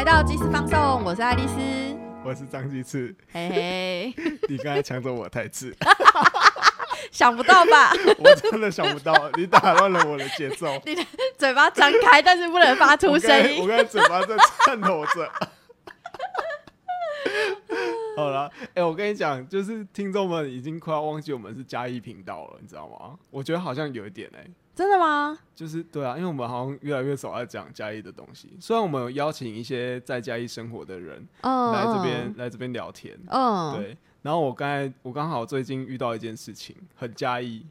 来到即时放送，我是爱丽丝，我是张鸡翅，嘿嘿，你刚才抢走我台词，想不到吧？我真的想不到，你打乱了我的节奏。你的嘴巴张开，但是不能发出声我刚才我。刚才嘴巴在颤抖着。好了，哎、我跟你讲，就是听众们已经快要忘记我们是嘉义频道了，你知道吗？我觉得好像有一点哎、真的吗？就是对啊，因为我们好像越来越少在讲嘉义的东西。虽然我们有邀请一些在嘉义生活的人嗯，来这边、来这边聊天，嗯，对，然后我刚才我刚好最近遇到一件事情，很嘉义，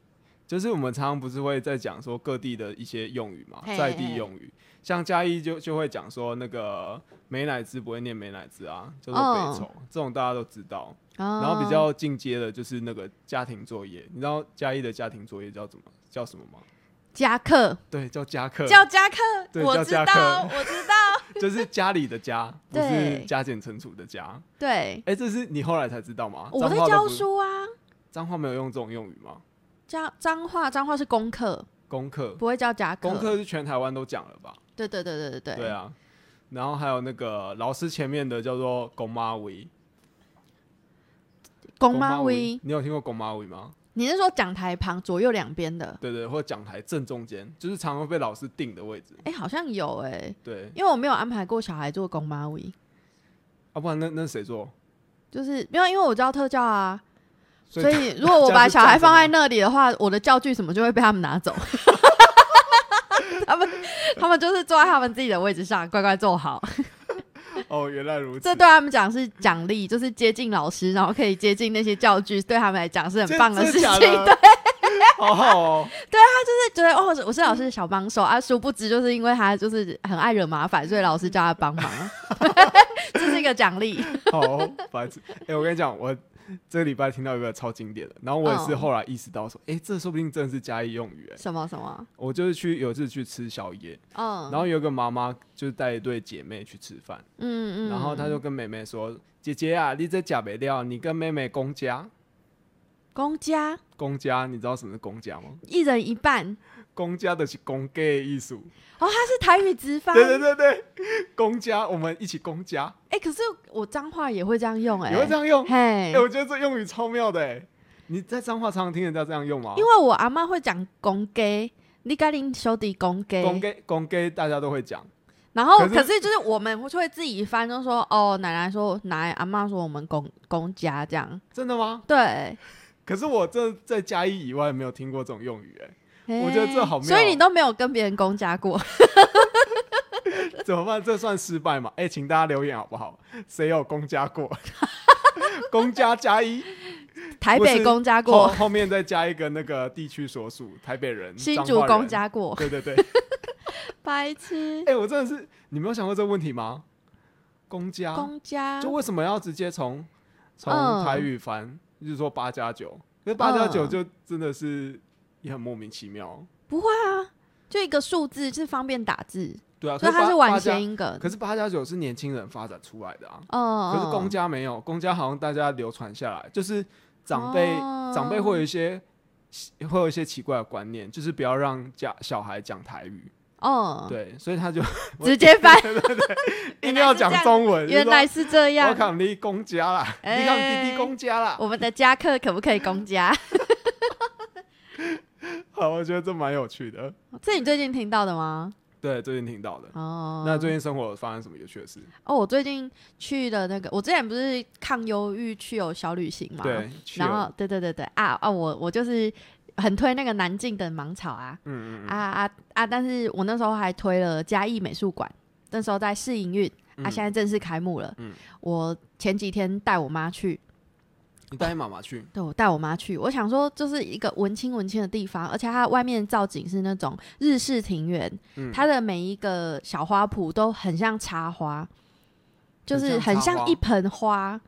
就是我们常常不是会在讲说各地的一些用语嘛，嘿在地用语，像嘉义就就会讲说那个美乃滋不会念美乃滋啊，叫做北嗯丑，这种大家都知道。然然后比较进阶的就是那个家庭作业，你知道嘉义的家庭作业叫怎么叫什么吗？加课。对，叫夹克，叫夹克，对我知道，我知道，就是家里的家，不是加减乘除的加。对，哎、这是你后来才知道吗？我在教书啊，脏话没有用这种用语吗？教脏话，脏话是功课，功课，不会叫夹课。功课是全台湾都讲了吧？对对对对对。对，对啊，然后还有那个老师前面的叫做公妈威，公妈威，你有听过公妈威吗？你是说讲台旁左右两边的？对对，或者讲台正中间，就是常常被老师定的位置。哎，好像有哎，对，因为我没有安排过小孩做公妈位，啊，不然那那谁做？就是没有，因为我教特教啊，所所以如果我把小孩放在那里的话，我的教具什么就会被他们拿走。他们他们就是坐在他们自己的位置上，乖乖坐好。哦，原来如此。这对他们讲是奖励，就是接近老师，然后可以接近那些教具，对他们来讲是很棒的事情。真对，的假的好好 哦，就是觉得哦，我是老师的小帮手啊，殊不知就是因为他就是很爱惹麻烦，所以老师叫他帮忙，这是一个奖励。好意思。哎、我跟你讲，我 这个礼拜听到一个超经典的，然后我也是嗯后来意识到说，哎、这说不定真的是嘉义用语、哎，什么什么？我就是去有一次去吃宵夜，嗯，然后有一个妈妈就带一对姐妹去吃饭，嗯嗯，然后她就跟妹妹说：“姐姐啊，你这假没料，你跟妹妹公家。公家公家，你知道什么是公家吗？一人一半公家的是公家的艺术。哦，他是台语直翻。对对对对，公家，我们一起公家，哎、可是我脏话也会这样用哎、也会这样用？嘿哎、，我觉得这用语超妙的哎。你在脏话常常听人家这样用吗？因为我阿妈会讲公给，你跟恁兄弟公给，公给公给大家都会讲，然后可是就是我们会自己翻，就说哦，奶奶说奶奶阿妈说我们公公家这样，真的吗？对，可是我这在嘉义以外没有听过这种用语哎，我觉得这好妙哦所以你都没有跟别人公家过，怎么办？这算失败吗？哎、请大家留言好不好？谁有公家过？公家加一，台北公家后过，后面再加一个那个地区所属，台北人、新竹公。家过，对对对，白痴哎、，我真的是，你没有想过这个问题吗？公家，公家就为什么要直接从从嗯台语翻，就是说八加九？因为八加九嗯就真的是也很莫名其妙。不会啊，就一个数字是方便打字，对啊，所以它是完谐音梗，可是八加九是年轻人发展出来的啊。哦，可是公嗯家没有，公家好像大家流传下来，就是长辈、哦长辈会有一些会有一些奇怪的观念，就是不要让家小孩讲台语，哦，对，所以他就 直接翻，硬要讲中文，原来是这我样。看你公家啦，哎你看弟弟公家啦，我们的家课可不可以公家？好，我觉得这蛮有趣的。这你最近听到的吗？对，最近听到的。哦，那最近生活发生什么有趣的事？哦，我最近去的那个，我之前不是抗忧郁去有小旅行嘛，对，然后对对对对啊啊，我我就是很推那个南靖的芒草啊，嗯嗯啊啊啊！但是我那时候还推了嘉义美术馆，那时候在试营运，啊，嗯现在正式开幕了。嗯我前几天带我妈去，你带你妈妈去，对我带我妈去，我想说就是一个文青文青的地方，而且它外面造景是那种日式庭园，嗯它的每一个小花圃都很像插花，就是很像一盆花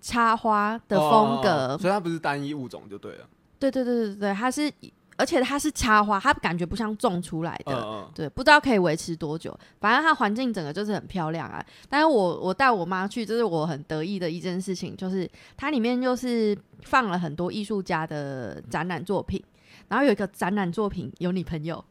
插花的哦风格。所以它不是单一物种就对了。对对对对对，它是，而且它是插花，它感觉不像种出来的。嗯嗯，对，不知道可以维持多久。反正它环境整个就是很漂亮啊。但是我我带我妈去，这是我很得意的一件事情，就是它里面就是放了很多艺术家的展览作品，然后有一个展览作品有你朋友，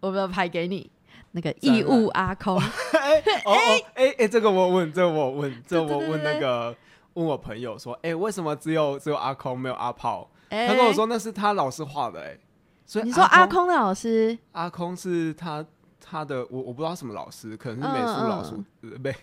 我拍给你。那个义务阿空，哎哦哦哎哎，这个我问，这个我问，这个我问那个问我朋友说，哎，为什么只有只有阿空没有阿炮？哎他跟我说那是他老师画的，哎，所以你说阿空的老师，阿空是他他的我我不知道什么老师，可能是美术嗯老师，呃没。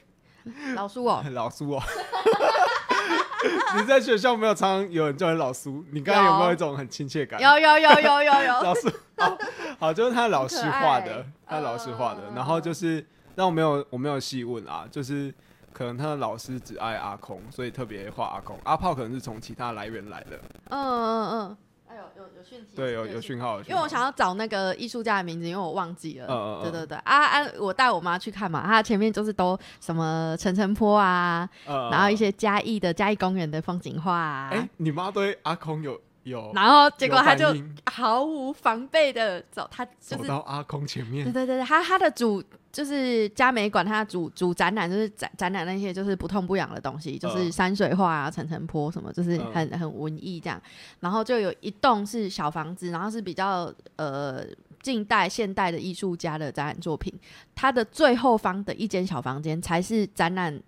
老苏哦，老苏哦。你在学校没有常常有人叫你老苏？你刚才有没有有。一种很亲切感？有有有有有有，老师好，好，就是他老师画的，他老师画的嗯，然后就是，但我没有我没有细问啊，就是可能他的老师只爱阿空，所以特别画阿空，阿炮可能是从其他来源来的，嗯嗯嗯，哎有有有讯息，对，有有讯号，因为我想要找那个艺术家的名字，因为我忘记了。嗯嗯嗯。对对对，啊啊！我带我妈去看嘛，她前面就是都什么陈澄波啊，呃然后一，些嘉义的嘉义公园的风景画啊，哎，你妈对阿空有有然后结果他就毫无防备的走，他就是走到阿空前面。对面，对对，他他的主就是嘉美馆，他的主主展览就是展展览那些就是不痛不痒的东西，就是嗯山水画啊、层层坡什么，就是嗯很很文艺这样。然后就有一栋是小房子，然后是比较呃近代现代的艺术家的展览作品。它的最后方的一间小房间才是展览。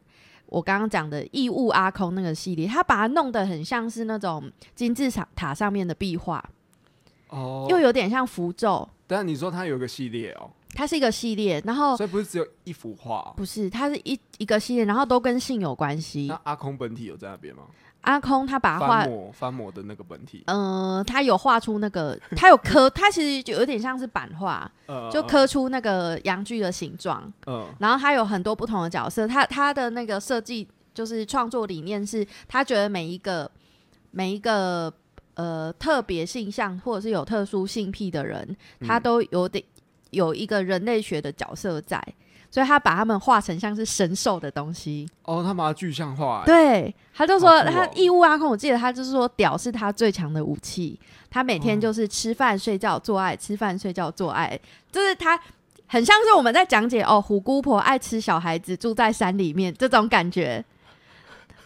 我刚刚讲的义务阿空那个系列，他把它弄得很像是那种金字塔塔上面的壁画，哦，又有点像符咒。但你说它有个系列哦，它是一个系列，然后所以不是只有一幅画？哦，不是，它是一一个系列，然后都跟性有关系。那。阿空本体有在那边吗？阿空他把它画翻，模翻模的那个本体，呃，他有画出那个，他有刻，他其实就有点像是版画，呃就刻出那个阳具的形状，嗯然后他有很多不同的角色，他他的那个设计就是创作理念是，他觉得每一个每一个呃特别性向或者是有特殊性癖的人，他嗯都有点有一个人类学的角色在，所以他把他们画成像是神兽的东西。哦，他把它具象化，，对，他就说哦他义乌阿空，我记得他就是说屌是他最强的武器，他每天哦就是吃饭睡觉做爱，吃饭睡觉做爱，就是他很像是我们在讲解哦，虎姑婆爱吃小孩子，住在山里面这种感觉。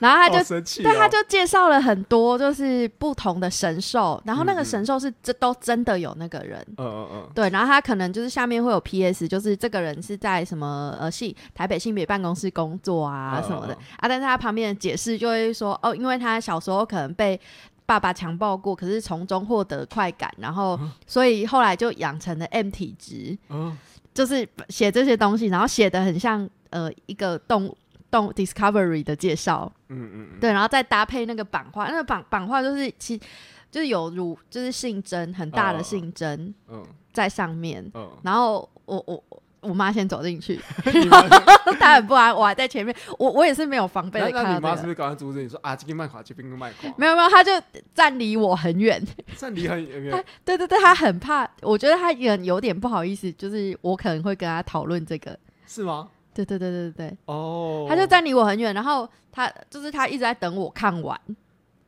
然后他就对，他就介绍了很多就是不同的神兽，然后那个神兽是这都真的有那个人。嗯嗯嗯，对，然后他可能就是下面会有 P.S，就是这个人是在什么呃性台北性别办公室工作啊嗯什么的、嗯啊，但是他旁边的解释就会说哦，因为他小时候可能被爸爸强暴过，可是从中获得快感，然后所以后来就养成了 M 体质，嗯就是写这些东西，然后写的很像呃一个动动 Discovery 的介绍，嗯嗯嗯，对，然后再搭配那个版画，那个版版画就是其就是有乳就是性征很大的嗯性征嗯在上面，嗯，然后我我我妈先走进去 她很不安，我还在前面，我我也是没有防备那的那你妈是不。是刚才阻止你说啊，这个卖垮，这边卖垮，没有没有，她就站离我很远。站离很远，对对对，她很怕，我觉得她也有点不好意思，就是我可能会跟她讨论这个。是吗？对对对对对对，哦，他就站离我很远，然后他就是他一直在等我看完，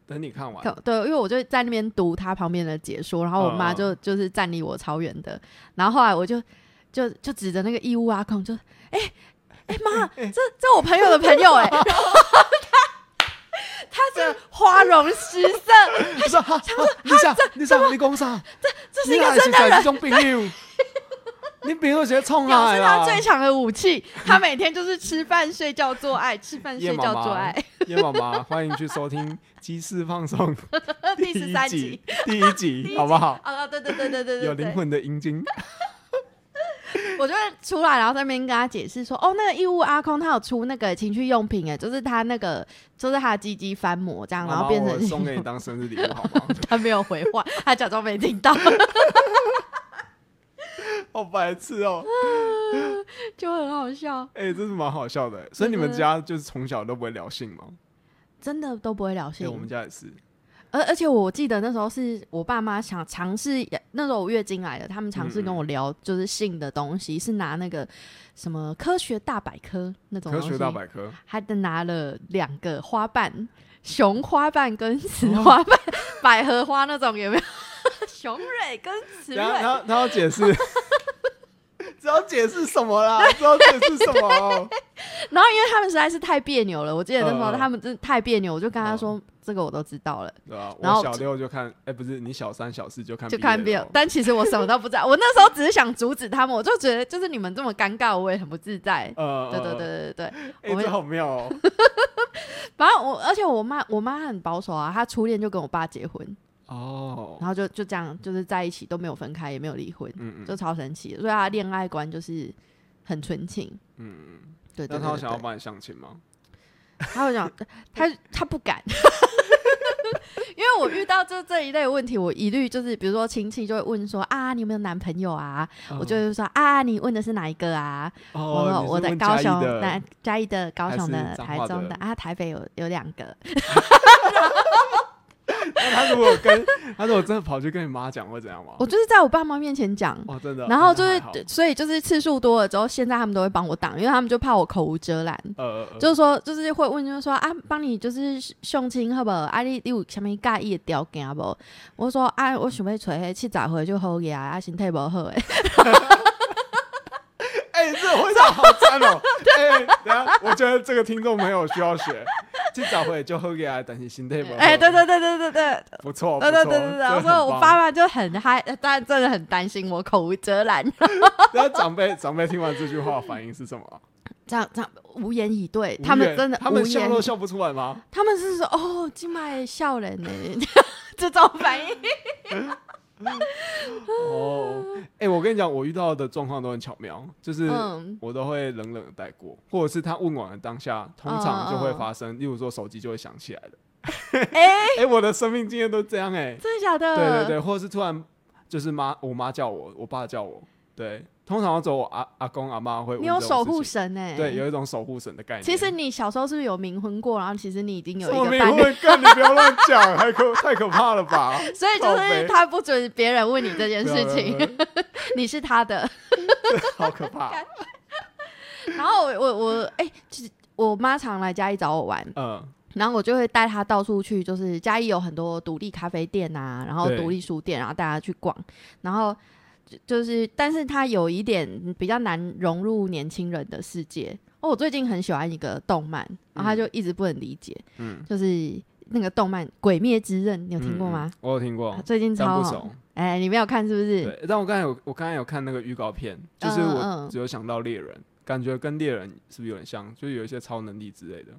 等你看完，看对，因为我就在那边读他旁边的解说，然后我妈就就是站离我超远的，然后后来我就就就指着那个义乌阿空就，哎哎妈，这这我朋友的朋友哎、然后他他整个花容失色，他说哈，你想你想你讲啥？这这是一个真的的人，这种朋友，你朋友直接冲表示来啦他！最强的武器，他每天就是吃饭睡觉做爱，吃饭睡觉做爱，叶妈妈，欢迎去收听《鸡翅放松》第十三集集，，第一集，好不好？啊，对对对对对对，有灵。魂的阴茎，我就会出来，然后在那边跟他解释说，哦，那个义乌阿空他有出那个情趣用品，哎，就是他那个，就是他的鸡鸡翻模这样，然后变成我送给你当生日礼物好吗？他没有回话，他假装没听到，好白痴哦！就很好笑，哎，真是蛮好笑的。所以你们家就是从小都不会聊性吗？真的都不会聊哎，性我。们家也是。而而且我记得那时候是我爸妈想尝试，那时候我月经来了，他们尝试跟我聊就是性的东西，是拿那个什么科学大百科那种，科学大百科，还得拿了两个花瓣，雄花瓣跟雌花瓣，百合花那种有没有？雄蕊跟雌蕊然，后他他要解释，知道解释什么啦？知道解释什么？然后因为他们实在是太别扭了，我记得那时候他们真的太别扭，我就跟他说，这个我都知道了，对吧？然后我小六就看，哎，不是你小三小四就看就看 BL BL，但其实我什么都不知道。我那时候只是想阻止他们，我就觉得就是你们这么尴尬，我也很不自在。呃，对对对呃，对对对，哎，这好妙哦。反正我而且我妈我妈很保守啊，她初恋就跟我爸结婚，哦，然后就就这样就是在一起都没有分开，也没有离婚，嗯嗯就超神奇的。所以他恋爱观就是很纯情。嗯，对对他有想要，帮你相亲吗？他会想他他不敢。因为我遇到就这一类问题，我一律就是，比如说亲戚就会问说啊，你有没有男朋友啊？我就会说啊，你问的是哪一个啊？我我的高雄的那嘉义的、高雄的、的台中的啊，台北有有两个。那他如果跟他如果真的跑去跟你妈讲，会怎样吗？我就是在我爸妈面前讲，哦，真的。然后就是所以就是次数多了之后，现在他们都会帮我挡，因为他们就怕我口无遮拦。呃，呃就是说，就是会问，就是说啊，帮你就是相亲好不好？啊，你你有啥物介意的条件不？我说啊，我想要找迄七十岁就好个啊，身体无好诶。哎，等下，我觉得这个听众朋友需要学。去早会就喝给他，担心心态不好。哎，对对对对对对，不错，对不错对对对对，我爸妈就很嗨，但真的很担心我口无遮拦，然后长辈长辈听完这句话反应是什么？这样这样无言以对，他们真的他们笑都笑不出来吗？他们是说哦，今麦笑人呢，这种反应。哦，哎，我跟你讲，我遇到的状况都很巧妙，就是嗯，我都会冷冷的带过，或者是他问完的当下，通常就会发生，例如说手机就会响起来的。哎，哎，我的生命经验都这样哎。真的假的？对对对，或者是突然就是妈，我妈叫我，我爸叫我，对，通常走我阿阿公阿妈会问你有守护神哎，对，有一种守护神的概念。其实你小时候是不是有冥婚过？然后其实你已经有一个伴侣，婚？干你不要乱讲，太可太可怕了吧？所以就是他不准别人问你这件事情，你是他的。好可怕。然后我我我哎、其实我妈常来嘉义找我玩，嗯，然后我就会带她到处去，就是嘉义有很多独立咖啡店啊，然后对独立书店，然后带她去逛，然后就就是，但是他有一点比较难融入年轻人的世界。哦，我最近很喜欢一个动漫，然后他就一直不能理解，嗯，就是那个动漫《鬼灭之刃》，你有听过嗯吗？？我有听过，最近超好但不熟。。哎、你没有看是不是？对，但我刚才有，我刚才有看那个预告片，就是我只有想到猎人，感觉跟猎人是不是有点像？就是有一些超能力之类的。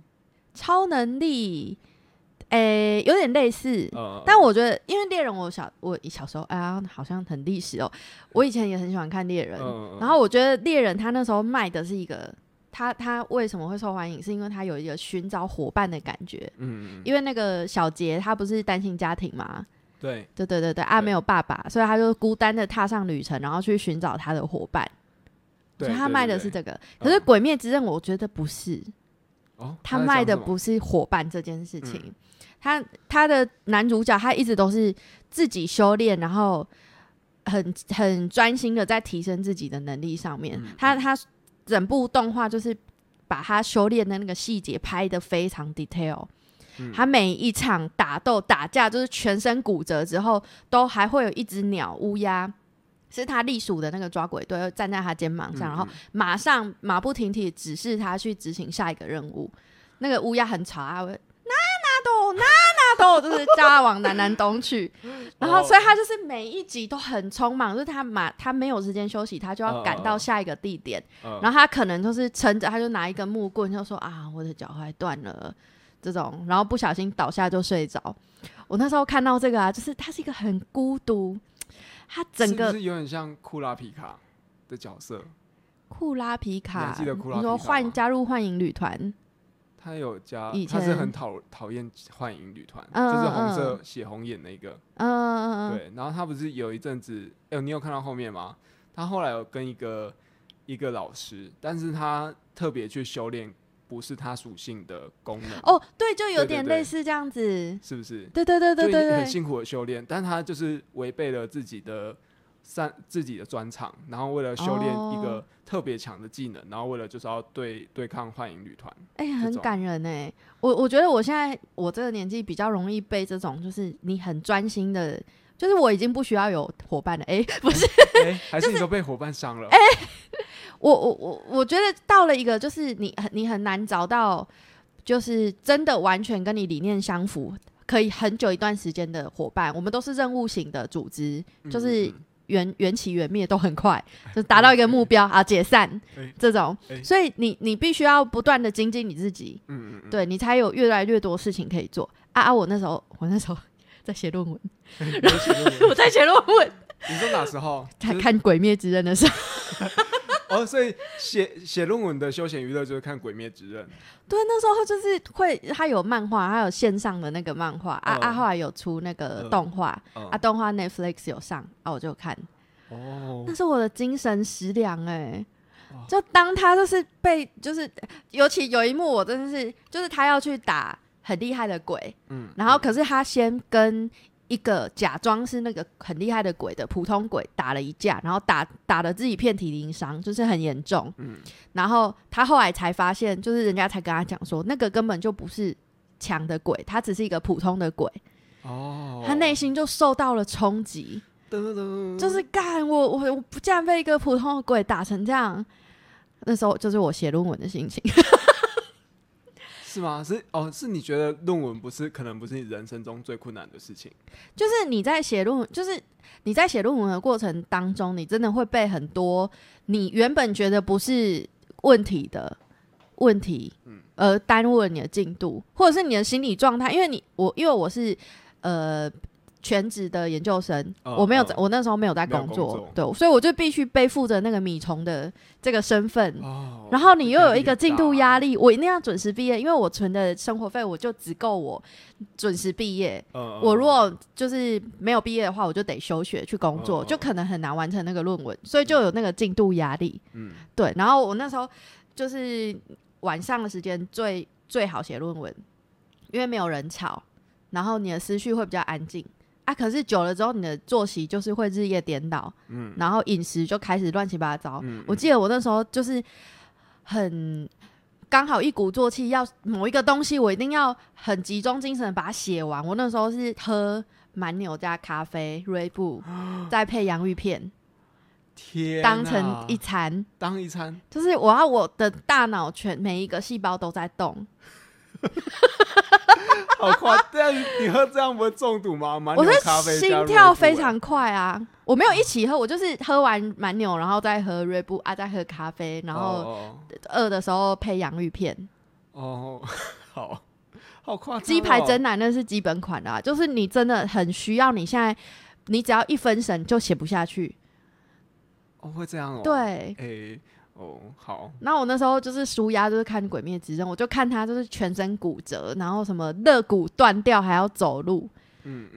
超能力，诶、有点类似。呃，但我觉得，因为猎人，我小我小时候，哎呀，好像很历史哦。我以前也很喜欢看猎人，嗯，然后我觉得猎人他那时候卖的是一个，他他为什么会受欢迎，是因为他有一个寻找伙伴的感觉。嗯，嗯，因为那个小杰他不是单亲家庭嘛，对，对对对对，啊没有爸爸，所以他就孤单的踏上旅程，然后去寻找他的伙伴。对所以他卖的是这个，可是《嗯鬼灭之刃》我觉得不是，哦，他卖的不是伙伴这件事情，嗯他他的男主角他一直都是自己修炼，然后很很专心的在提升自己的能力上面。嗯他他整部动画就是把他修炼的那个细节拍的非常 detail。嗯他每一场打斗打架，就是全身骨折之后，都还会有一只鸟乌鸦，是他隶属的那个抓鬼队，站在他肩膀上，然后嗯马上马不停蹄指示他去执行下一个任务。那个乌鸦很吵啊，会那那都那那斗，就是叫他往南南东去。然后，哦所以他就是每一集都很匆忙，就是他马他没有时间休息，他就要赶到下一个地点。嗯然后他可能就是撑着，他就拿一根木棍，就说啊，我的脚踝断了这种，然后不小心倒下就睡着。我那时候看到这个啊，就是他是一个很孤独，他整个是有点像库拉皮卡的角色？库拉皮卡，还记得库拉你说皮卡吗幻加入幻影旅团，他有加以，他是很讨讨厌幻影旅团，嗯就是红嗯色血红眼那个。嗯嗯嗯，对，然后他不是有一阵子，哎、你有看到后面吗？他后来有跟一个一个老师，但是他特别去修炼不是它属性的功能，哦，对，就有点类似这样子，是不是？对对对对对对，很辛苦的修炼，但他就是违背了自己的擅自己的专长，然后为了修炼一哦。个特别强的技能，然后为了就是要对对抗幻影旅团，哎、很感人哎、我我觉得我现在我这个年纪比较容易被这种，就是你很专心的，就是我已经不需要有伙伴了。哎、不是，哎、还是你都被伙伴伤了，哎 我我我我觉得到了一个，就是你很你很难找到，就是真的完全跟你理念相符，可以很久一段时间的伙伴，我们都是任务型的组织，就是嗯缘缘起缘灭都很快，就达到一个目标啊，解散哎这种。哎，所以你你必须要不断的精进你自己，嗯嗯嗯，对你才有越来越多事情可以做。啊啊！我那时候我那时候在写论文，我在写论文，你说哪时候？就是在看《鬼灭之刃》的时候，哦，所以写写论文的休闲娱乐就是看《鬼灭之刃》。对，那时候就是会，它有漫画，还有线上的那个漫画啊啊，嗯后来有出那个嗯。动画嗯。啊，动画 Netflix 有上啊，我就看，哦。那，是我的精神食粮哎、哇。就当他就是被就是，尤其有一幕我真的是，就是他要去打很厉害的鬼，嗯，然后可是他先跟一个假装是那个很厉害的鬼的普通鬼打了一架，然后打打的自己遍体鳞伤，就是很严重。嗯。然后他后来才发现，就是人家才跟他讲说，那个根本就不是强的鬼，他只是一个普通的鬼，哦，他内心就受到了冲击，噔噔就是干我我我不竟然被一个普通的鬼打成这样。那时候就是我写论文的心情，是吗？是哦，是你觉得论文不是可能不是你人生中最困难的事情？就是你在写论文，就是你在写论文的过程当中，你真的会被很多你原本觉得不是问题的问题，嗯而耽误了你的进度，或者是你的心理状态。因为你我因为我是呃全职的研究生，哦我没有我那时候没有在工作，对，所以我就必须背负着那个米虫的这个身份。哦，然后你又有一个进度压力，我一定要准时毕业，因为我存的生活费我就只够我准时毕业。嗯我如果就是没有毕业的话，我就得休学去工作，嗯就可能很难完成那个论文，所以就有那个进度压力。嗯对，然后我那时候就是晚上的时间最最好写论文，因为没有人吵，然后你的思绪会比较安静啊。可是久了之后，你的作息就是会日夜颠倒，嗯然后饮食就开始乱七八糟。嗯我记得我那时候就是很刚好一鼓作气，要某一个东西，我一定要很集中精神把它写完。我那时候是喝蛮牛加咖啡、瑞布，再配洋芋片，天当成一餐。当一餐，就是我要我的大脑全每一个细胞都在动，好夸张！但你喝这样不会中毒吗？蛮我的牛咖啡加心 Red 跳非常快啊！我没有一起喝，我就是喝完蛮牛，然后再喝瑞布啊，再喝咖啡，然后哦饿的时候配洋芋片。哦，哦好好夸张哦，鸡排真奶那是基本款的、啊，就是你真的很需要，你现在你只要一分神就写不下去。哦会这样哦，，对，哎哦好，那我那时候就是舒压，就是看《鬼灭之刃》，我就看他就是全身骨折，然后什么肋骨断掉还要走路，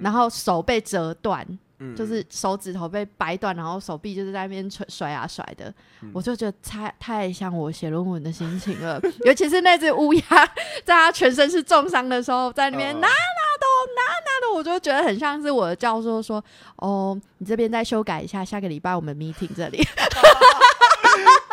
然后手被折断，嗯就是手指头被掰断，然后手臂就是在那边甩甩啊甩的，嗯。我就觉得太太像我写论文的心情了。尤其是那只乌鸦，在它全身是重伤的时候，在那边呃拿拿的拿拿的，我就觉得很像是我的教授说：“哦，你这边再修改一下，下个礼拜我们 meeting 这里。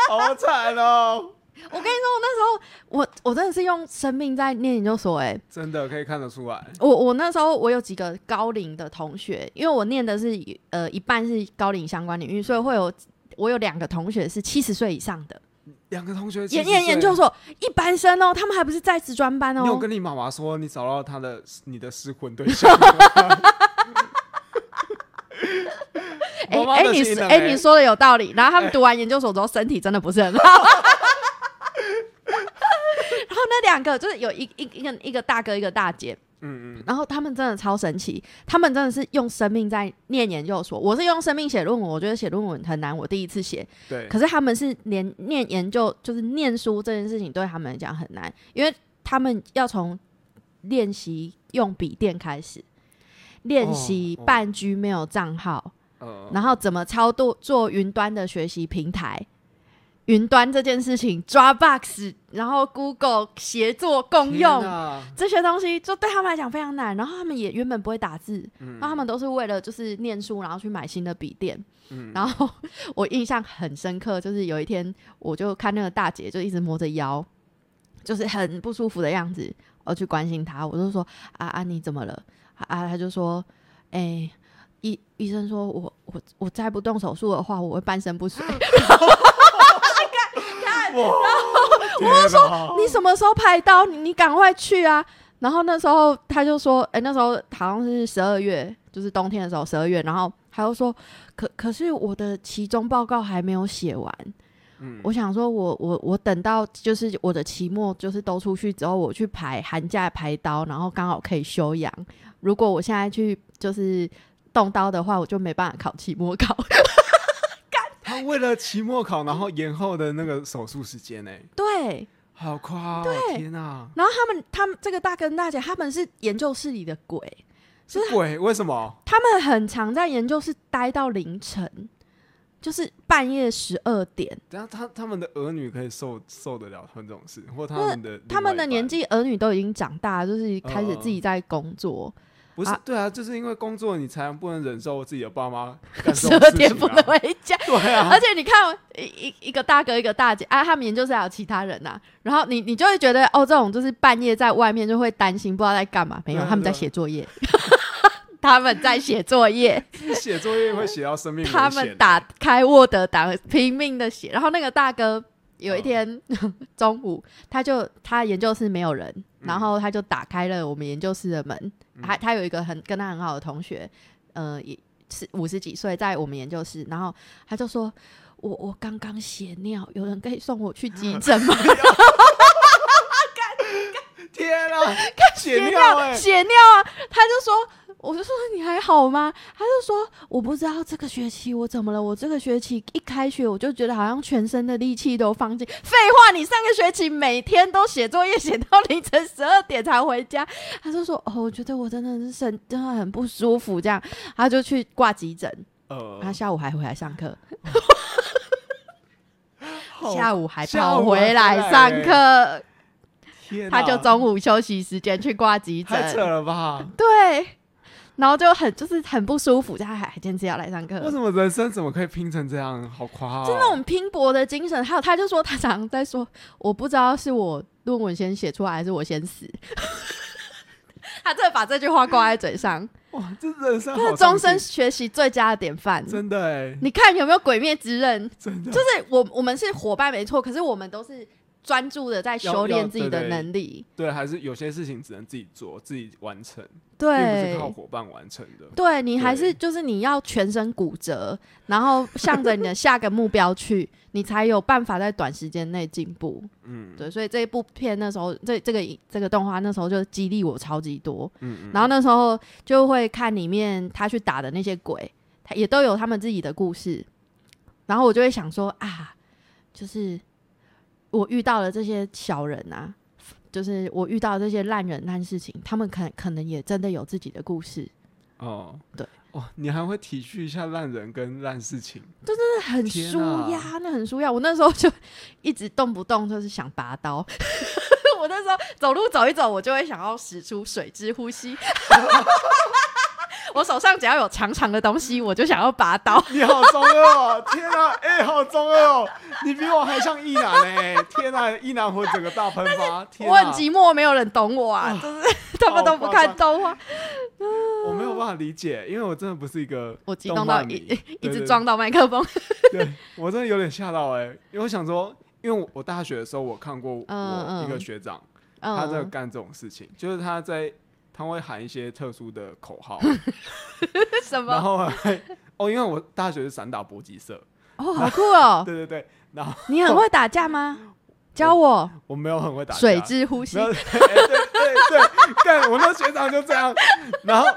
好惨哦，”我跟你说，我那时候我我真的是用生命在念研究所、欸，真的可以看得出来，我我那时候我有几个高龄的同学，因为我念的是呃一半是高龄相关领域，所以会有我有两个同学是七十岁以上的两个同学研研研究，所一般生哦，他们还不是在职专班哦。你有跟你妈妈说你找到他的你的失婚对象吗？哎哎你哎你说的有道理，然后他们读完研究所之后身体真的不是很好。然后那两个就是有一一一个一个大哥一个大姐，嗯嗯，然后他们真的超神奇，他们真的是用生命在念研究所。我是用生命写论文，我觉得写论文很难，我第一次写。对，可是他们是连念研究，就是念书这件事情，对他们来讲很难，因为他们要从练习用笔电开始，练习半 G 没有账号，呃，然后怎么操作做云端的学习平台。云端这件事情，Dropbox，然后 Google 协作共用，这些东西就对他们来讲非常难，然后他们也原本不会打字，嗯那他们都是为了就是念书，然后去买新的笔电。嗯然后我印象很深刻，就是有一天我就看那个大姐就一直摸着腰，就是很不舒服的样子，我去关心他，我就说啊啊你怎么了？啊啊她就说，哎、医医生说我我我再不动手术的话，我会半身不遂。然后，我我说你什么时候排刀？你你赶快去啊！然后那时候他就说，哎、那时候好像是十二月，就是冬天的时候，十二月。然后他就说，可可是我的期中报告还没有写完。嗯，我想说我，我我等到就是我的期末就是都出去之后，我去排寒假排刀，然后刚好可以休养。如果我现在去就是动刀的话，我就没办法考期末考。他为了期末考，然后延后的那个手术时间呢、对，好夸、哦！对天哪、然后他们他们这个大哥大姐他们是研究室里的鬼，是鬼？为什么？他们很常在研究室待到凌晨，就是半夜十二点。等下他他们的儿女可以受受得了他们这种事，或他们的他们的年纪纪儿女都已经长大，就是开始自己在工作，啊不是对啊，就是因为工作你才不能忍受自己的爸妈十二点不能啊。回家。对啊而，且你看一一一个大哥一个大姐啊，他们研究室还有其他人呐、然后你你就会觉得哦，这种就是半夜在外面就会担心，不知道在干嘛。没有，啊他们在写作业，他们在写作业，写作业会写到生命他们打开 Word 档拼命的写。然后那个大哥有一天、中午，他就他研究室没有人，然后他就打开了我们研究室的门。他他有一个很跟他很好的同学，呃，也是五十几岁，在我们研究室，然后他就说：“我我刚刚血尿，有人可以送我去急诊吗？天啊，血血尿哎、血尿啊！”他就说。我就说你还好吗？他就说我不知道这个学期我怎么了。我这个学期一开学我就觉得好像全身的力气都放尽。废话，你上个学期每天都写作业写到凌晨十二点才回家。他就说哦，我觉得我真的是身真的很不舒服，这样他就去挂急诊。呃，他下午还回来上课，下午还跑回还来上课，他就中午休息时间去挂急太扯诊。了吧？对，然后就很就是很不舒服，他还还坚持要来上课为。什么人生怎么可以拼成这样？好夸哦！就那种拼搏的精神，还有他就说他常常在说，我不知道是我论文先写出来，还是我先死。他真的把这句话挂在嘴上，哇，这人生这好是终身学习最佳的典范。真的哎，你看有没有《鬼灭之刃》？真的就是我我们是伙伴没错，可是我们都是专注的在修炼自己的能力。对，还是有些事情只能自己做、自己完成，对不是对靠，伙伴完成的。对你还是就是你要全身骨折，然后向着你的下个目标去，你才有办法在短时间内进步。嗯，对，所以这一部片那时候，这这个这个动画那时候就激励我超级多。嗯嗯，然后那时候就会看里面他去打的那些鬼，他也都有他们自己的故事。然后我就会想说啊，就是我遇到了这些小人啊，就是我遇到这些烂人烂事情，他们可可能也真的有自己的故事，哦，对，哦，你还会体恤一下烂人跟烂事情，真的很舒压，那很舒压。我那时候就一直动不动就是想拔刀。我那时候走路走一走，我就会想要使出水之呼吸。我手上只要有长长的东西，我就想要拔刀。你好中二哦！天啊，哎、好中二哦！你比我还像异男哎、天啊，异男魂整个大喷发！天啊，我很寂寞，没有人懂我啊，就是 他们都不看动画，我没有办法理解，因为我真的不是一个 我激动动到一一直对撞到麦克风。对我真的有点吓到哎、因为我想说，因为我我大学的时候我看过嗯我一个嗯学长，他在嗯，干这种事情，就是他在他会喊一些特殊的口号，什么？然么？后还哦，因为我大学是散打搏击社，哦，好酷哦！对对对，然后你很会打架吗？教我。我没有很会打架。水之呼吸。对对 对，干我那学长就这样，然后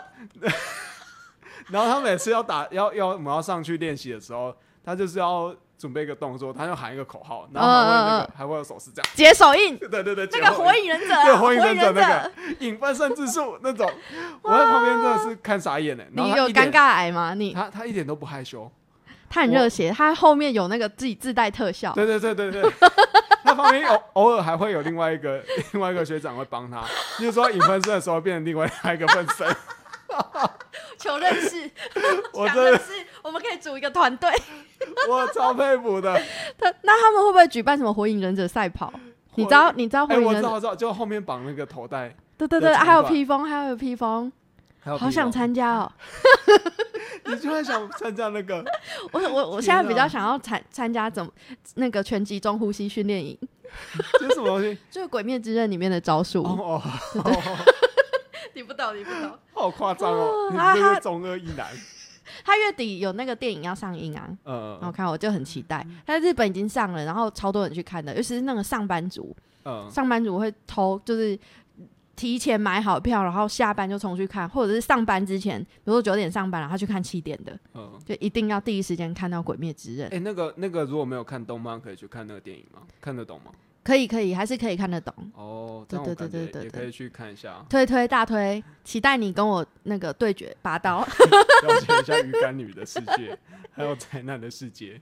然后他每次要打要要我们要上去练习的时候，他就是要准备一个动作，他就喊一个口号，然后还会那个、嗯嗯嗯。还会有手势这样，解手印，对对对，那个火影忍者 火影忍忍者那个影分身之术那种，我在旁边真的是看傻眼了。你有尴，尬癌吗？你？他他一点都不害羞，他很热血，他后面有那个自己自带特效。对对对对对，他旁边偶偶尔还会有另外一个另外一个学长会帮他，就是说影分身的时候变成另外一个分身，求认识，我真的想认识，我们可以组一个团队。我超佩服的。他那他们会不会举办什么火影忍者赛跑？你知道你知道火哎，影忍者？我知道我知道，就后面绑那个头带，对对对，还有披风，还有披风，还有好想，参加哦！你居然想参加那个？我我我现在比较啊想要参参加怎么那个全集中呼吸训练营，这是什么东西？就是《鬼灭之刃》里面的招数，哦哦，你不懂，你不懂。好夸张哦！你啊他这是中二一男。他月底有那个电影要上映啊，嗯然后看我就很期待。他在日本已经上了，然后超多人去看的，尤其是那个上班族，嗯，上班族会偷就是。提前买好票，然后下班就冲去看，或者是上班之前，比如说九点上班然后去看七点的，嗯，就一定要第一时间看到《鬼灭之刃》哎、那个那个，如果没有看动漫，可以去看那个电影吗？看得懂吗？可以可以，还是可以看得懂。哦，对对对对对也可以去看一下，推推大推，期待你跟我那个对决拔刀。了解一下鱼干女的世界，还有灾难的世界，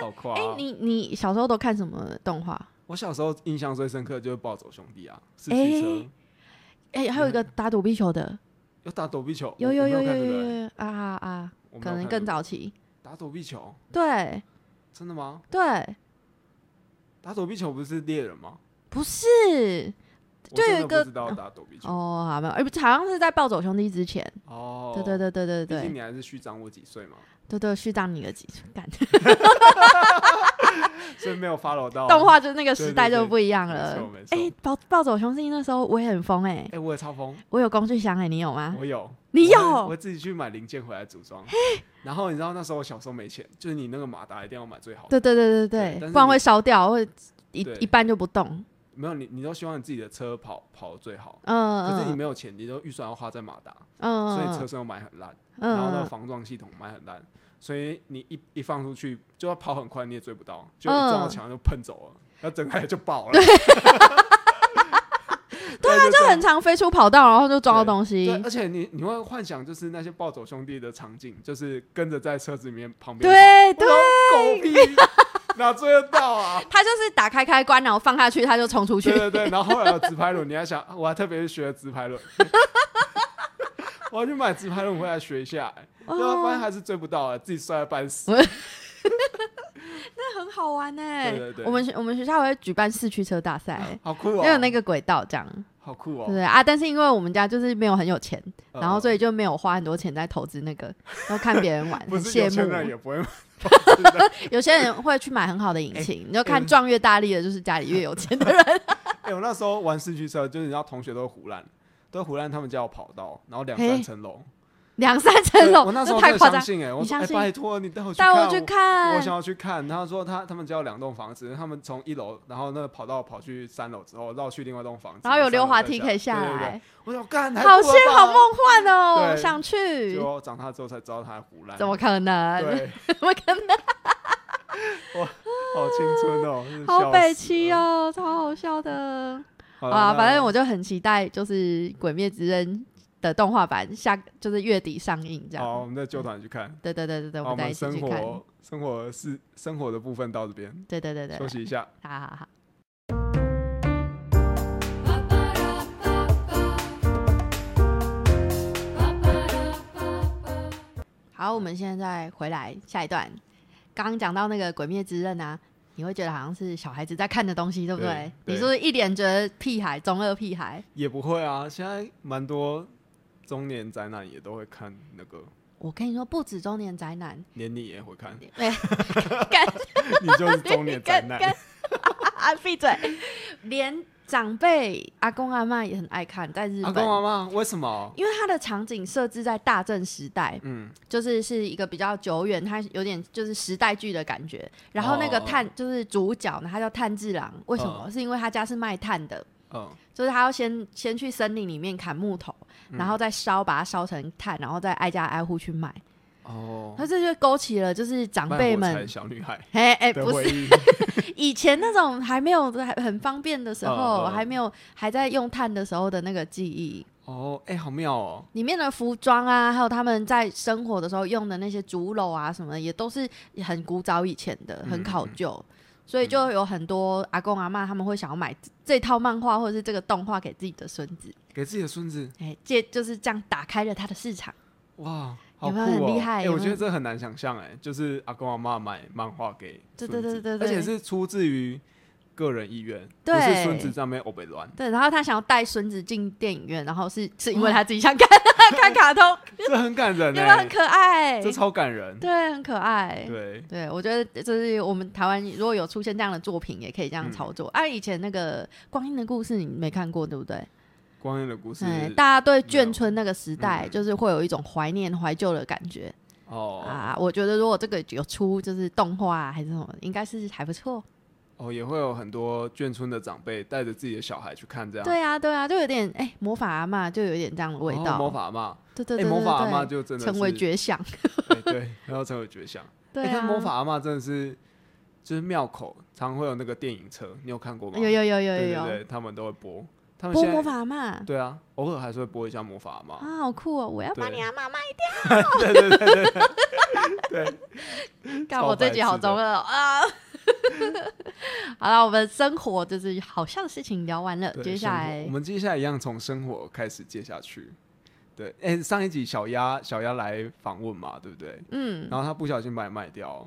好夸、哎、你你小时候都看什么动画？我小时候印象最深刻就是暴走兄弟啊，四驱哎车，哎、还有一个打躲避球的，有打躲避球，有有有有有有有啊啊可能更早期。打躲避球，对。真的吗？对，打躲避球不是猎人吗？不是就有一个不知道打躲避球。哦，好没有，哎，不好像是在暴走兄弟之前。哦，对对对对对对。毕竟你还是虚长我几岁嘛，对对，虚长你的几岁。干 所以没有 follow 到。动。画，就那个时代就不一样了。哎，暴暴走兄弟那时候我也很疯哎哎、，我也超疯，我有工具箱哎，你有吗？我有，你我会有我自己去买零件回来组装。然后你知道那时候我小时候没钱，就是你那个马达一定要买最好的，对对对对对不然会烧掉，会一一半就不动。没有你你都希望你自己的车跑跑得最好，嗯，可是你嗯没有钱，你都预算要花在马达，嗯，所以车身要买很烂，嗯，然后那个嗯防撞系统买很烂，所以你一一放出去就要跑很快，你也追不到，就一撞到嗯墙就喷走了，然后整台就爆了。对啊，就很常飞出跑道，然后就撞到东西对，。而且你你会幻想就是那些暴走兄弟的场景，就是跟着在车子里面旁边对对，跑，狗屁，哪追得到啊？他就是打开开关，然后放下去，他就冲出去对。对对，然后后来有直排轮，你还想，我还特别去学了直排轮，我要去买直排轮回来学一下、欸，哦然后发现还是追不到、欸，自己摔了半死。那很好玩呢。对对对我们学我们学校会举办四驱车大赛，好酷哦、也有那个轨道这样，好酷哦、对啊？但是因为我们家就是没有很有钱，呃然后所以就没有花很多钱在投资那个，然后看别人玩，很羡慕。也不会，有些人会去买很好的引擎，你就看嗯撞越大力的，就是家里越有钱的人。哎、我那时候玩四驱车，就是你知道同学都胡乱，都胡乱他们家有跑道，然后两嘿三层楼。两三层楼，对我那时候太夸张。信哎、我拜托你带我去带我去看我看，想要去看，他说他他们家有两栋房子，他们从一楼，然后那个跑到跑去三楼之后，绕去另外一栋房子，然后有溜滑梯可以下来，我想干，太好酷了吧羡好梦幻哦，对想去。就长大之后才知道他胡乱，怎么可能？对，怎么可能？哇好青春哦，好北。七哦，超好笑的。啊，反正我就很期待，就是《鬼灭之刃》的动画版下就是月底上映这样好，我样。们的纠团去看。对对对对对，我们再一们生起去看。活生活是生活的部分到这边，对对对对，对休息一下。好好好。好，我们现在回来下一段。刚刚讲到那个《鬼灭之刃》啊，你会觉得好像是小孩子在看的东西，对不对？对对你是不是一脸觉得屁孩、中二屁孩？也不会啊，现在蛮多中年宅男也都会看那个，我跟你说，不止中年宅男，连你也会看，你就是中年宅男。啊，闭嘴！连长辈阿公阿妈也很爱看，在日阿本，公阿妈为什么？因为它的场景设置在大正时代，嗯，就是是一个比较久远，它有点就是时代剧的感觉。然后那个哦。炭、就是主角呢，他叫炭治郎，为什么？嗯是因为他家是卖炭的，嗯，就是他要先先去森林里面砍木头，嗯然后再烧，把它烧成炭，然后再挨家挨户去卖。哦，那这就勾起了就是长辈们，小女孩 哎哎，不是。以前那种还没有还很方便的时候，还没有还在用炭的时候的那个记忆。哦，哎，好妙哦。里面的服装啊，还有他们在生活的时候用的那些竹篓啊什么的，也都是很古早以前的，很考究。所以就有很多阿公阿妈他们会想要买这套漫画或者是这个动画给自己的孙子，给自己的孙子，哎，借就是这样打开了他的市场。哇，好酷有没有很哦！厉害哎，我觉得这很难想象，哎，就是阿公阿妈买漫画给对对对对对而且是出自于个人意愿，不对是孙子在那边欧北乱，对，然后他想要带孙子进电影院，然后是是因为他自己想看 看卡通，这很感人哎、有没有很可爱？这超感人。对，很可爱。对，对，我觉得就是我们台湾如果有出现这样的作品，也可以这样操作。啊，以前那个《光阴的故事》你没看过对不对？光阴的故事哎，大家对眷村那个时代，嗯就是会有一种怀念、怀旧的感觉哦啊。我觉得如果这个有出就是动画啊还是什么，应该是还不错。哦，也会有很多眷村的长辈带着自己的小孩去看这样。对啊，对啊，就有点哎，魔法阿妈就有点这样的味道。哦魔法阿妈，哎，对对对对魔法阿妈，就真的成为绝响。哎对，然后成为绝响。对啊，魔法阿妈真的是，就是庙口常会有那个电影车，你有看过吗？有有有有有有对对对，他们都会播。他们播魔在法阿嬷对啊，偶尔还是会播一下魔法嘛。啊，好酷哦！我要把对你阿妈卖掉对对对对对，干，超我这集好中二哦啊！好了，我们生活就是好像事情聊完了，对接下来生活我们接下来一样从生活开始接下去。对，哎、上一集小鸭小鸭来访问嘛，对不对？嗯，然后他不小心把你卖掉，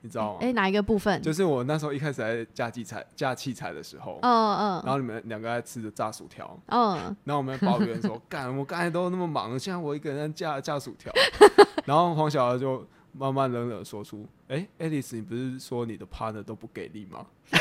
你知道吗？哎，哪一个部分？就是我那时候一开始在架器材架器材的时候，嗯嗯然后你们两个在吃着炸薯条，嗯，然后我们抱怨说：“ 干，我刚才都那么忙，现在我一个人在架架薯条。”然后黄小二就慢慢冷冷地说出：“哎、a l i c e 你不是说你的 partner 都不给力吗？”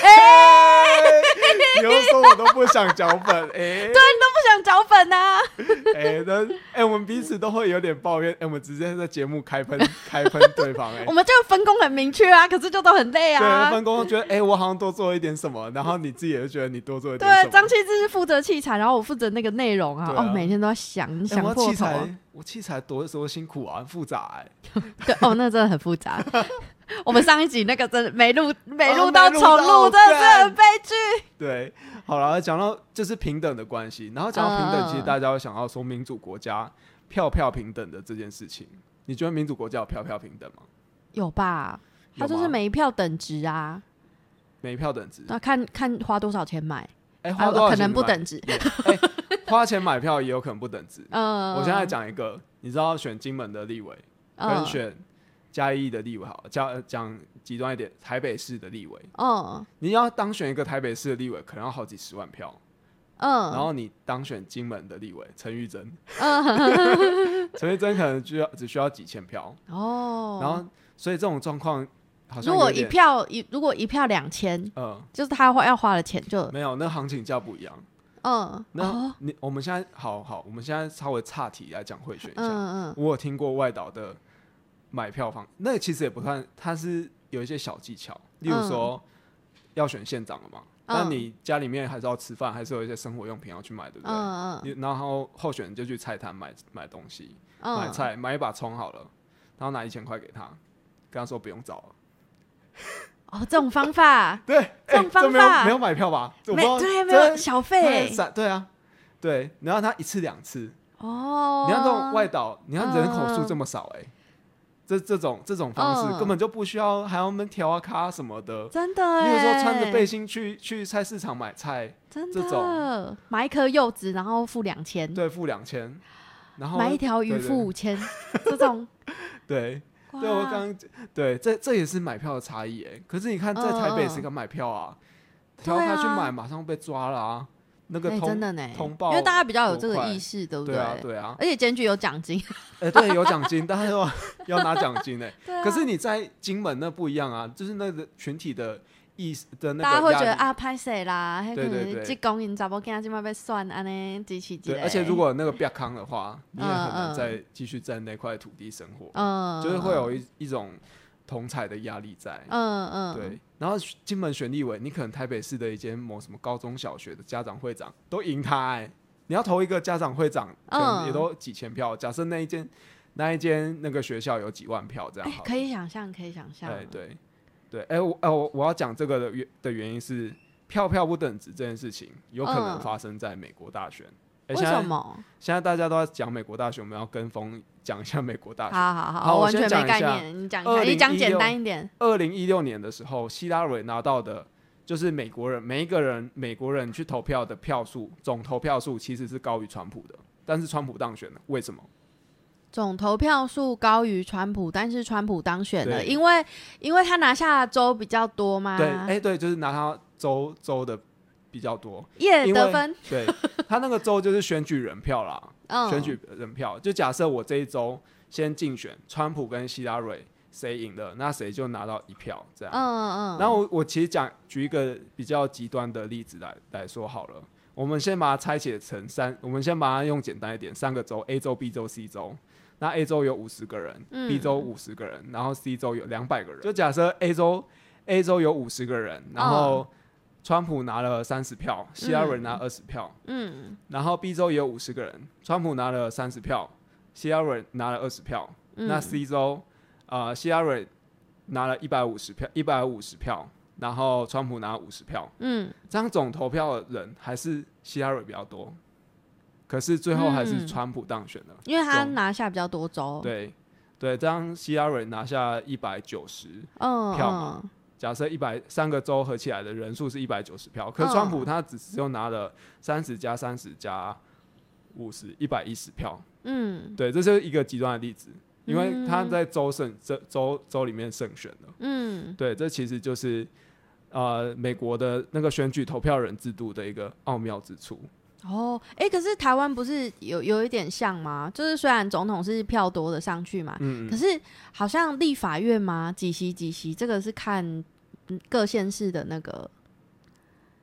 你又说我都不想脚本，哎、对，你都不想脚本啊！哎，那哎，我们彼此都会有点抱怨，哎，我们直接在节目开喷开喷对方，哎我，们这个分工很明确啊，可是就都很累啊对，啊。分工觉得，哎，我好像多做了一点什么，然后你自己也觉得你多做一点什对，么。张气志是负责器材，然后我负责那个内容啊。啊哦，每天都要想想破头。器材，我器材多多辛苦啊，很复杂哎。对，哦，那真的很复杂。我们上一集那个真的没录，没录哦到重没录，真的是很悲剧。对，好了，讲到就是平等的关系，然后讲到平等，嗯其实大家会想到说民主国家票票平等的这件事情。你觉得民主国家有票票平等吗？有吧？有他就是吗每一票等值啊，每一票等值，那看看花多少钱买，哎，啊花多少可能不等值。花钱买票也有可能不等值。嗯，我现在讲一个，你知道选金门的立委跟嗯，选嘉义的立委好了，讲讲极端一点，台北市的立委，嗯。你要当选一个台北市的立委，可能要好几十万票，嗯，然后你当选金门的立委陈玉珍，嗯。陈玉珍可能需要只需要几千票，哦，然后所以这种状况好像如果一票一如果一票两千，嗯。就是他花要花的钱就没有，那行情价不一样。嗯。那哦。你我们现在好好，我们现在稍微岔题来讲贿选一下。嗯嗯。我有听过外岛的买票方，那个其实也不算，它是有一些小技巧，例如说、要选县长了嘛，那、嗯你家里面还是要吃饭，还是有一些生活用品要去买，对不对？嗯嗯。然后候选人就去菜摊买买东西，嗯，买菜，买一把葱好了，然后拿一千块给他，跟他说不用找了。哦，这种方法？对，这种方法？没有买票吧？没知道对没有小对费散对啊，对，然后他一次两次，哦，你看这种外岛，你看人口数嗯这么少、哎、这这种这种方式、嗯。根本就不需要还要们调啊咖什么的。真的例如说穿着背心，去去菜市场买菜，真这的买一颗柚子，然后付两千，对，付两千，然后买一条鱼付五千，这种。对。哇。对，我刚刚对这这也是买票的差异哎。可是你看在台北嗯嗯。谁敢买票啊？对调他去啊买马上被抓了啊！那个哎通真的呢，通报因为大家比较有这个意识，对不对啊对？啊，而且检举有奖金，哎对有奖金，大家要 要拿奖金哎。对啊。可是你在金门那不一样啊，就是那个群体的意识的那个大家会觉得啊，拍谁啦？对对对能这公因查某囝今麦被算安尼支持之对，而且如果那个变康的话，你也很嗯难嗯。再继续在那块土地生活，嗯，就是会有一一种同彩的压力在。嗯嗯，对，然后金门选立委，你可能台北市的一间某什么高中小学的家长会长都赢他哎、你要投一个家长会长，可能也嗯都几千票。假设那一间那一间那个学校有几万票这样可以想象，可以想象，对对对，哎、我哎、我我要讲这个的原的原因是票票不等值这件事情有可能嗯发生在美国大选。哎、为什么？现在大家都在讲美国大学，我们要跟风讲一下美国大学。好好好，完全没概念，你讲一下，你讲简单一点。二零一六年的时候，希拉蕊拿到的就是美国人每一个人美国人去投票的票数总投票数其实是高于川普的，但是川普当选了，为什么？总投票数高于川普，但是川普当选了，因为因为他拿下的州比较多嘛。对，哎、对，就是拿他州州的比较多，耶得分，对他那个州就是选举人票啦，嗯，选举人票。就假设我这一周先竞选川普跟希拉蕊谁赢了，那谁就拿到一票这样。嗯嗯，然后我我其实讲举一个比较极端的例子来来说好了，我们先把它拆解成三，我们先把它用简单一点，三个州，A 州、B 州、C 州。那 A 州有五十个人、嗯 b 州五十个人，然后 C 州有两百个人。就假设 A 州 A 州有五十个人，然后川普拿了三十票，希拉蕊拿二十票，嗯。然后 B 州也有五十个人，川普拿了三十票，希拉蕊拿了二十票。嗯，那 C 州，呃，希拉蕊拿了一百五十票，一百五十票，然后川普拿五十票，嗯。这样总投票的人还是希拉蕊比较多，可是最后还是嗯川普当选了。因为他拿下比较多州，，对对，这样希拉蕊拿下一百九十，嗯票嘛。嗯假设一百三个州合起来的人数是一百九十票，可是嗯川普他只只有拿了三十加三十加五十，一百一十票。嗯对，这是一个极端的例子，因为他嗯在州胜州州州里面胜选了。嗯对，这其实就是呃美国的那个选举投票人制度的一个奥妙之处。哦，哎，可是台湾不是有有一点像吗？就是虽然总统是票多的上去嘛，嗯，可是好像立法院嘛，几席几席，这个是看嗯各县市的那个，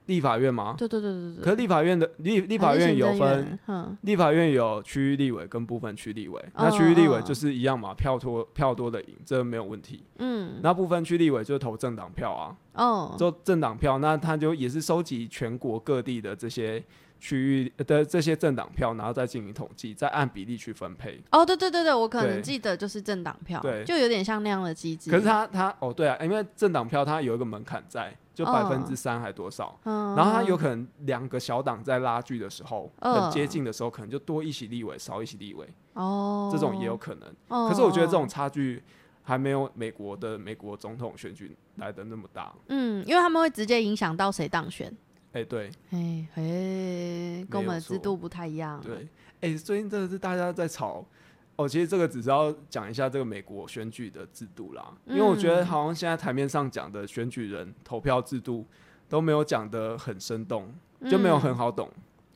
立法院吗？对对对对对，可是立法院的立立法院有分，，嗯立法院有区域立委跟部分区立委。嗯那区域立委嗯就是一样嘛，票多票多的赢，这没有问题。嗯，那部分区立委就投政党票啊，哦，就政党票，那他就也是收集全国各地的这些区域的这些政党票，然后再进行统计，再按比例去分配。哦，对对对对，我可能记得就是政党票，对就有点像那样的机制。可是他他哦对啊，因为政党票它有一个门槛在，就嗯百分之三还多少，嗯，然后他有可能两个小党在拉锯的时候，嗯很接近的时候，可能就多一席立委，少一席立委，哦，这种也有可能。哦，可是我觉得这种差距还没有美国的美国总统选举来的那么大。嗯，因为他们会直接影响到谁当选。哎、对哎，嘿，跟我们的制度不太一样。对，哎、最近真的是大家在吵。哦，其实这个只是要讲一下这个美国选举的制度啦，因为我觉得嗯好像现在台面上讲的选举人投票制度都没有讲的很生动，就没有很好懂。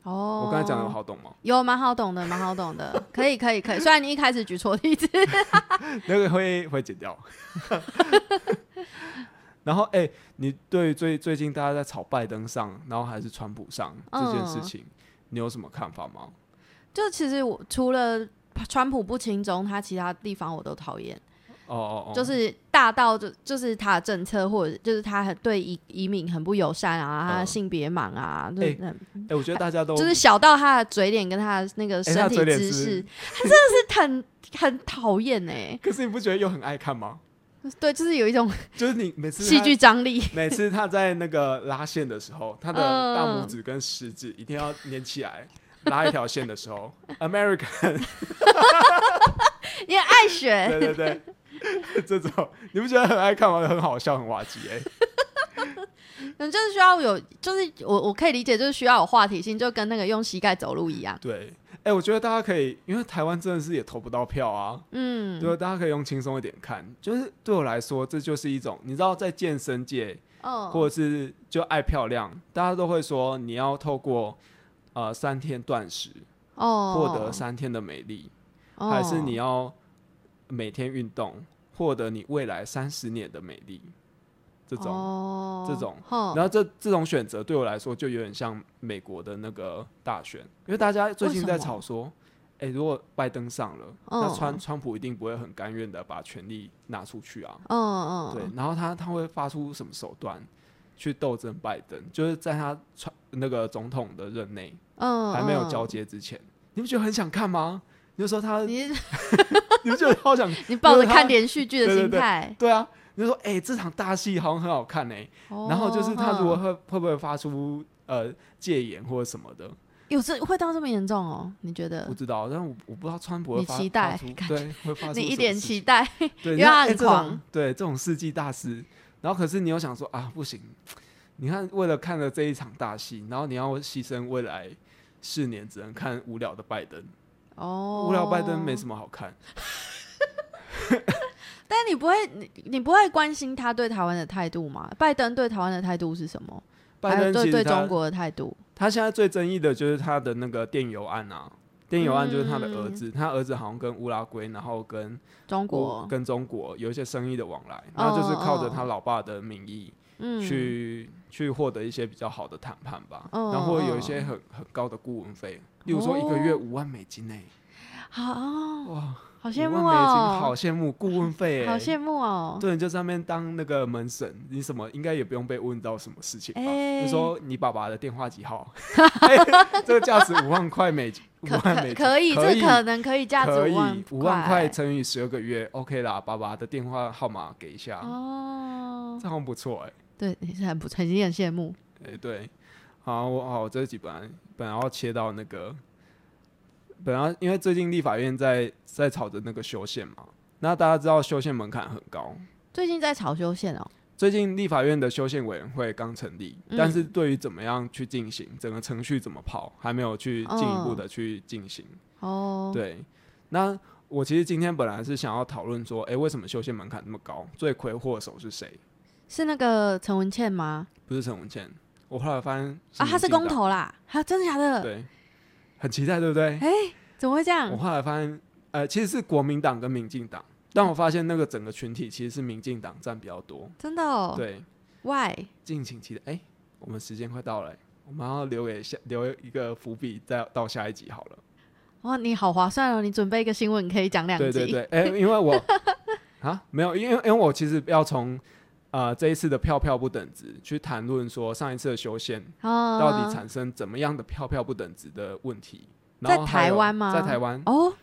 嗯哦。我刚才讲的有好懂吗？有蛮好懂的，蛮好懂的，可以可以可以。虽然你一开始举错例子，那个会会剪掉。然后，哎、你对最最近大家在炒拜登上，然后还是川普上这件事嗯情，你有什么看法吗？就其实我除了川普不轻中，他其他地方我都讨厌。哦哦哦，就是大到就就是他的政策，或者就是他很对移移民很不友善啊，他的嗯性别盲啊，就是哎哎、我觉得大家都就是小到他的嘴脸跟他的那个哎身体姿势，他真的是很很讨厌哎。可是你不觉得又很爱看吗？对，就是有一种 就是你每次他戏剧张力。每次他在那个拉线的时候，他的嗯大拇指跟食指一定要连起来，拉一条线的时候，American，你很爱学，对对对，这种你不觉得很爱看吗？很好笑，很滑稽哎、嗯，就是需要有，就是我我可以理解，就是需要有话题性，就跟那个用膝盖走路一样。对，哎、我觉得大家可以，因为台湾真的是也投不到票啊，嗯，对，大家可以用轻松一点看。就是对我来说，这就是一种，你知道，在健身界哦，或者是就爱漂亮，大家都会说你要透过呃三天断食哦，获得三天的美丽，还是你要每天运动获得你未来三十年的美丽？这种。哦这种然后这这种选择对我来说就有点像美国的那个大选，因为大家最近在吵说，哎、如果拜登上了，嗯那川川普一定不会很甘愿的把权力拿出去啊。嗯嗯，对，然后他他会发出什么手段去斗争拜登？就是在他川那个总统的任内嗯，还没有嗯交，接之前，你不觉得很想看吗？你就说他，你 你不觉得好想？你抱着看连续剧的心态，对啊，你就说，哎、这场大戏好像很好看呢、然后就是他如果哦会会不会发出呃戒严或者什么的，有这会到这么严重哦？你觉得不？知道，但我我不知道川普会发你期待对会发 出你一点期待，对，因为他很你看哎这种狂对这种世纪大师，然后可是你又想说啊，不行，你看为了看了这一场大戏，然后你要牺牲未来四年只能看无聊的拜登，哦，无聊拜登没什么好看，但你不会，你你不会关心他对台湾的态度吗？拜登对台湾的态度是什么？拜登对对中国的态度。他现在最争议的就是他的那个电邮案啊，电邮案就是他的儿嗯子，他儿子好像跟乌拉圭，然后跟中国，跟中国有一些生意的往来，然后就是靠着哦他老爸的名义嗯，去、去获得一些比较好的谈判吧，嗯然后会有一嗯些很很高的顾问费，例如说一个月哦五万美金呢、好哇，好羡慕五万美金好哦，羡慕顾问费、欸，好羡慕哦。对，你就在那边当那个门神，你什么应该也不用被问到什么事情吧？哎就说你爸爸的电话几号？哎这个价值五万块美金，五万美金可以，这可能可以价值五万五万块乘以十二个月，OK 啦，爸爸的电话号码给一下，哦，这好像不错哎、对，也是很不错，已经很羡慕。哎、对，好，我好，我这几本来本来要切到那个，本来因为最近立法院在在吵着那个修宪嘛，那大家知道修宪门槛很高，最近在吵修宪哦，最近立法院的修宪委员会刚成立，嗯但是对于怎么样去进行整个程序怎么跑，还没有去进一步的去进行。哦，对，那我其实今天本来是想要讨论说，诶，为什么修宪门槛那么高？罪魁祸首是谁？是那个陈文茜吗？不是陈文茜，我后来发现啊，他是公，投啦，啊，真的假的？对，很期待，对不对？哎，怎么会这样我？后来发现，呃，其实是国民党跟民进党，但我发现那个整个群体其实是民进党占比较多。真的哦对，？Why？敬请期待。哎、我们时间快到了、我们要留给下留一个伏笔，再到下一集好了。哇，你好划算哦！你准备一个新闻可以讲两集。对对对，哎、因为我 啊没有，因为因为我其实要从呃这一次的票票不等值去谈论说上一次的修宪哦，到底产生怎么样的票票不等值的问题。在台湾吗在台湾，哦，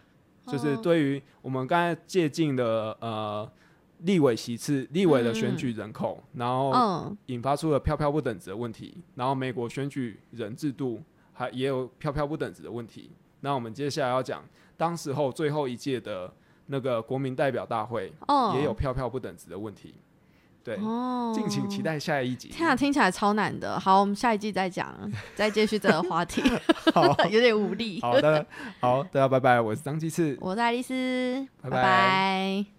就是哦对于我们刚才借进的呃立委席次、立委的选举人口，然后嗯引发出了票票不等值的问题，然后美国选举人制度还也有票票不等值的问题。那我们接下来要讲当时候最后一届的那个国民代表大会哦，也有票票不等值的问题。对，哦，敬请期。待下一集。天啊，听起来超难的。好，我们下一季再讲，再继续这个话题，好 有点无力。好的，好，大家拜拜，我是张鸡翅。我是爱丽丝，拜拜拜拜